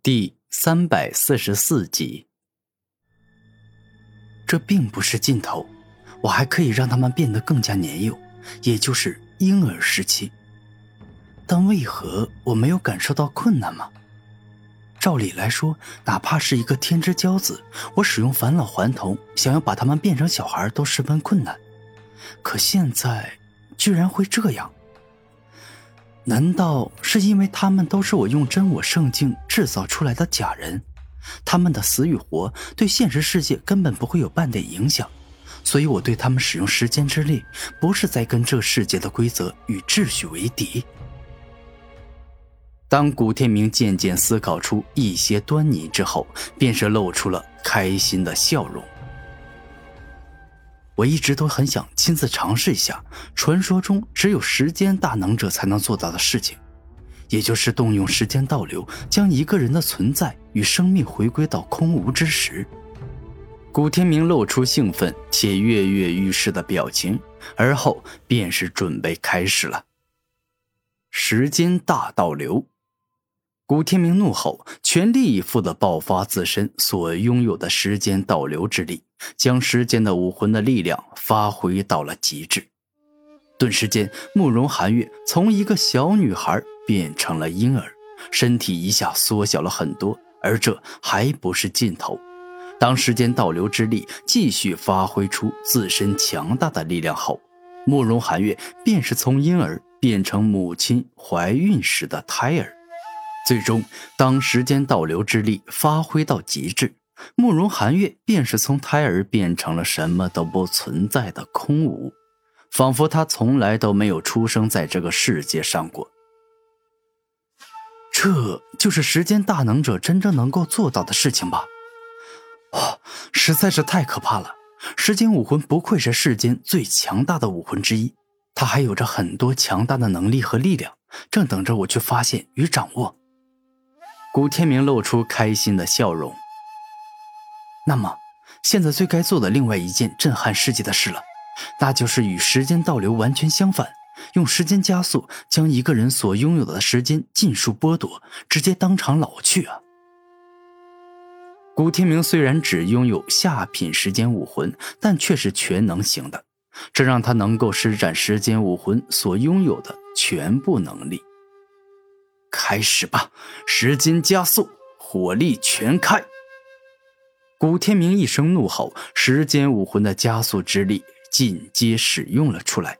第三百四十四集，这并不是尽头，我还可以让他们变得更加年幼，也就是婴儿时期。但为何我没有感受到困难吗？照理来说，哪怕是一个天之骄子，我使用返老还童，想要把他们变成小孩都十分困难。可现在，居然会这样？难道是因为他们都是我用真我圣境制造出来的假人？他们的死与活对现实世界根本不会有半点影响，所以我对他们使用时间之力，不是在跟这世界的规则与秩序为敌。当古天明渐渐思考出一些端倪之后，便是露出了开心的笑容。我一直都很想亲自尝试一下传说中只有时间大能者才能做到的事情，也就是动用时间倒流，将一个人的存在与生命回归到空无之时。古天明露出兴奋且跃跃欲试的表情，而后便是准备开始了。时间大倒流。古天明怒吼，全力以赴地爆发自身所拥有的时间倒流之力，将时间的武魂的力量发挥到了极致。顿时间，慕容寒月从一个小女孩变成了婴儿，身体一下缩小了很多。而这还不是尽头，当时间倒流之力继续发挥出自身强大的力量后，慕容寒月便是从婴儿变成母亲怀孕时的胎儿。最终，当时间倒流之力发挥到极致，慕容寒月便是从胎儿变成了什么都不存在的空无，仿佛他从来都没有出生在这个世界上过。这就是时间大能者真正能够做到的事情吧？哇，实在是太可怕了！时间武魂不愧是世间最强大的武魂之一，它还有着很多强大的能力和力量，正等着我去发现与掌握。古天明露出开心的笑容。那么，现在最该做的另外一件震撼世界的事了，那就是与时间倒流完全相反，用时间加速，将一个人所拥有的时间尽数剥夺，直接当场老去啊！古天明虽然只拥有下品时间武魂，但却是全能型的，这让他能够施展时间武魂所拥有的全部能力。开始吧，时间加速，火力全开！古天明一声怒吼，时间武魂的加速之力尽皆使用了出来。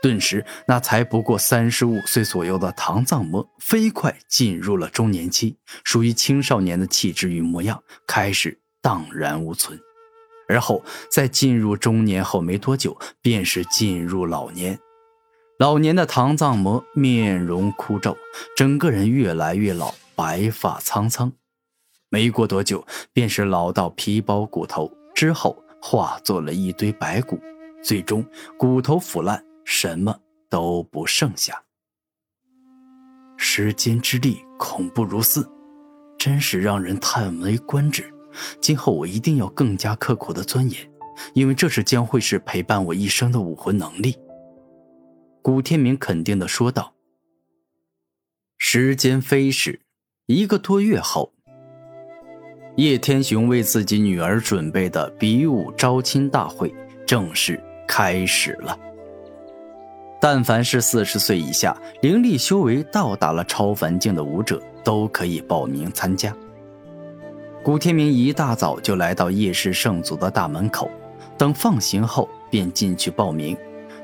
顿时，那才不过三十五岁左右的唐藏魔飞快进入了中年期，属于青少年的气质与模样开始荡然无存。而后，在进入中年后没多久，便是进入老年。老年的唐藏魔面容枯皱，整个人越来越老，白发苍苍。没过多久，便是老到皮包骨头，之后化作了一堆白骨，最终骨头腐烂，什么都不剩下。时间之力恐怖如斯，真是让人叹为观止。今后我一定要更加刻苦的钻研，因为这是将会是陪伴我一生的武魂能力。古天明肯定的说道：“时间飞逝，一个多月后，叶天雄为自己女儿准备的比武招亲大会正式开始了。但凡是四十岁以下、灵力修为到达了超凡境的武者，都可以报名参加。”古天明一大早就来到叶氏圣族的大门口，等放行后便进去报名。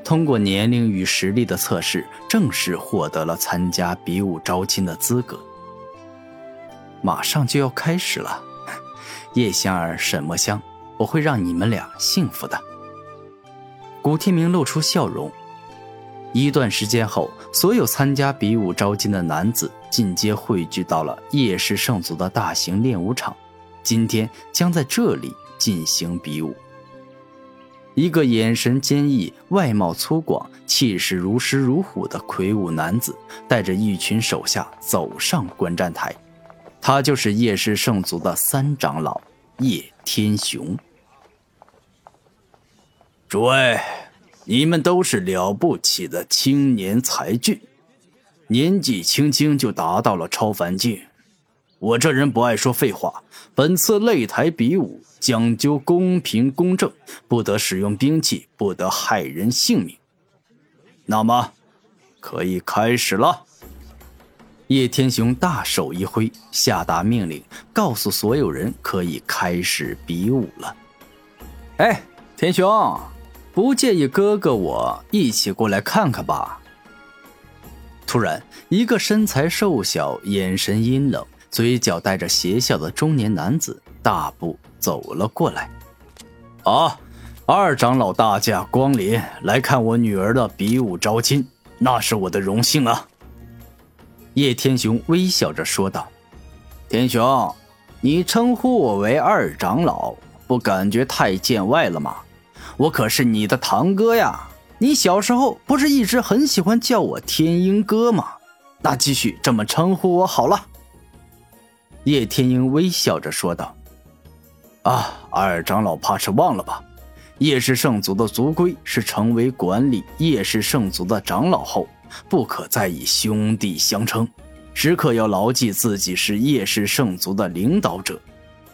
通过年龄与实力的测试，正式获得了参加比武招亲的资格。马上就要开始了，叶香儿、沈墨香，我会让你们俩幸福的。古天明露出笑容。一段时间后，所有参加比武招亲的男子尽皆汇聚到了叶氏圣族的大型练武场，今天将在这里进行比武。一个眼神坚毅、外貌粗犷、气势如狮如虎的魁梧男子，带着一群手下走上观战台。他就是叶氏圣族的三长老叶天雄。诸位，你们都是了不起的青年才俊，年纪轻轻就达到了超凡境，我这人不爱说废话。本次擂台比武讲究公平公正，不得使用兵器，不得害人性命。那么，可以开始了。叶天雄大手一挥，下达命令，告诉所有人可以开始比武了。哎，天雄，不介意哥哥我一起过来看看吧？突然，一个身材瘦小、眼神阴冷、嘴角带着邪笑的中年男子大步走了过来。啊，二长老大驾光临，来看我女儿的比武招亲，那是我的荣幸啊。叶天雄微笑着说道：“天雄，你称呼我为二长老，不感觉太见外了吗？我可是你的堂哥呀！你小时候不是一直很喜欢叫我天鹰哥吗？那继续这么称呼我好了。”叶天鹰微笑着说道：“啊，二长老怕是忘了吧？叶氏圣族的族规是成为管理叶氏圣族的长老后。”不可再以兄弟相称，时刻要牢记自己是叶氏圣族的领导者，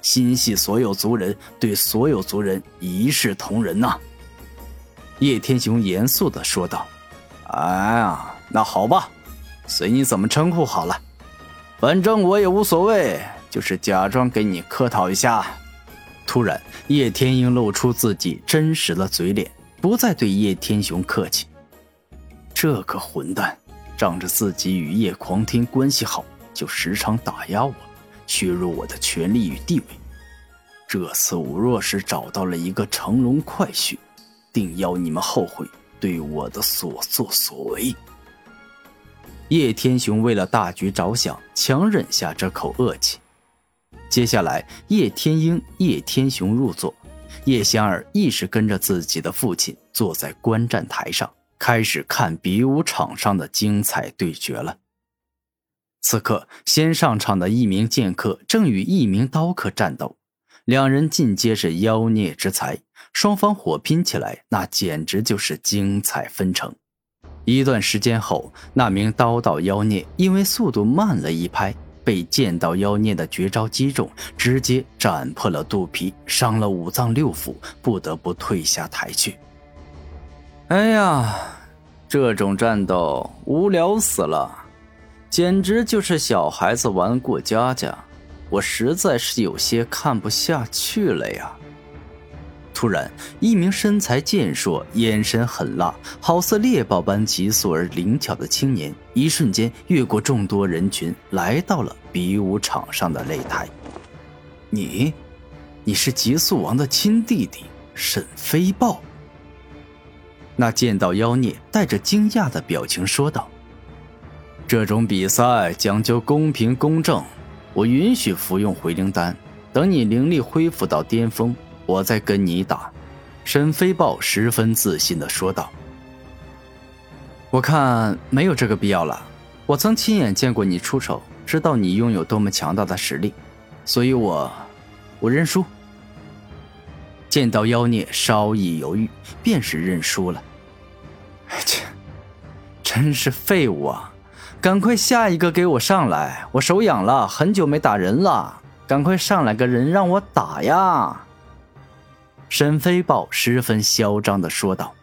心系所有族人，对所有族人一视同仁呐。叶天雄严肃地说道：“哎呀，那好吧，随你怎么称呼好了，反正我也无所谓，就是假装给你客套一下。”突然，叶天鹰露出自己真实的嘴脸，不再对叶天雄客气。这个混蛋，仗着自己与叶狂天关系好，就时常打压我，削弱我的权力与地位。这次我若是找到了一个乘龙快婿，定要你们后悔对我的所作所为。叶天雄为了大局着想，强忍下这口恶气。接下来，叶天鹰、叶天雄入座，叶香儿亦是跟着自己的父亲坐在观战台上。开始看比武场上的精彩对决了。此刻，先上场的一名剑客正与一名刀客战斗，两人尽皆是妖孽之才，双方火拼起来，那简直就是精彩纷呈。一段时间后，那名刀道妖孽因为速度慢了一拍，被剑道妖孽的绝招击中，直接斩破了肚皮，伤了五脏六腑，不得不退下台去。哎呀，这种战斗无聊死了，简直就是小孩子玩过家家，我实在是有些看不下去了呀！突然，一名身材健硕、眼神狠辣、好似猎豹般急速而灵巧的青年，一瞬间越过众多人群，来到了比武场上的擂台。你，你是极速王的亲弟弟沈飞豹。那剑道妖孽带着惊讶的表情说道：“这种比赛讲究公平公正，我允许服用回灵丹。等你灵力恢复到巅峰，我再跟你打。”沈飞豹十分自信的说道：“我看没有这个必要了。我曾亲眼见过你出手，知道你拥有多么强大的实力，所以我，我认输。”剑道妖孽稍一犹豫，便是认输了。真是废物啊！赶快下一个给我上来，我手痒了，很久没打人了，赶快上来个人让我打呀！沈飞豹十分嚣张的说道。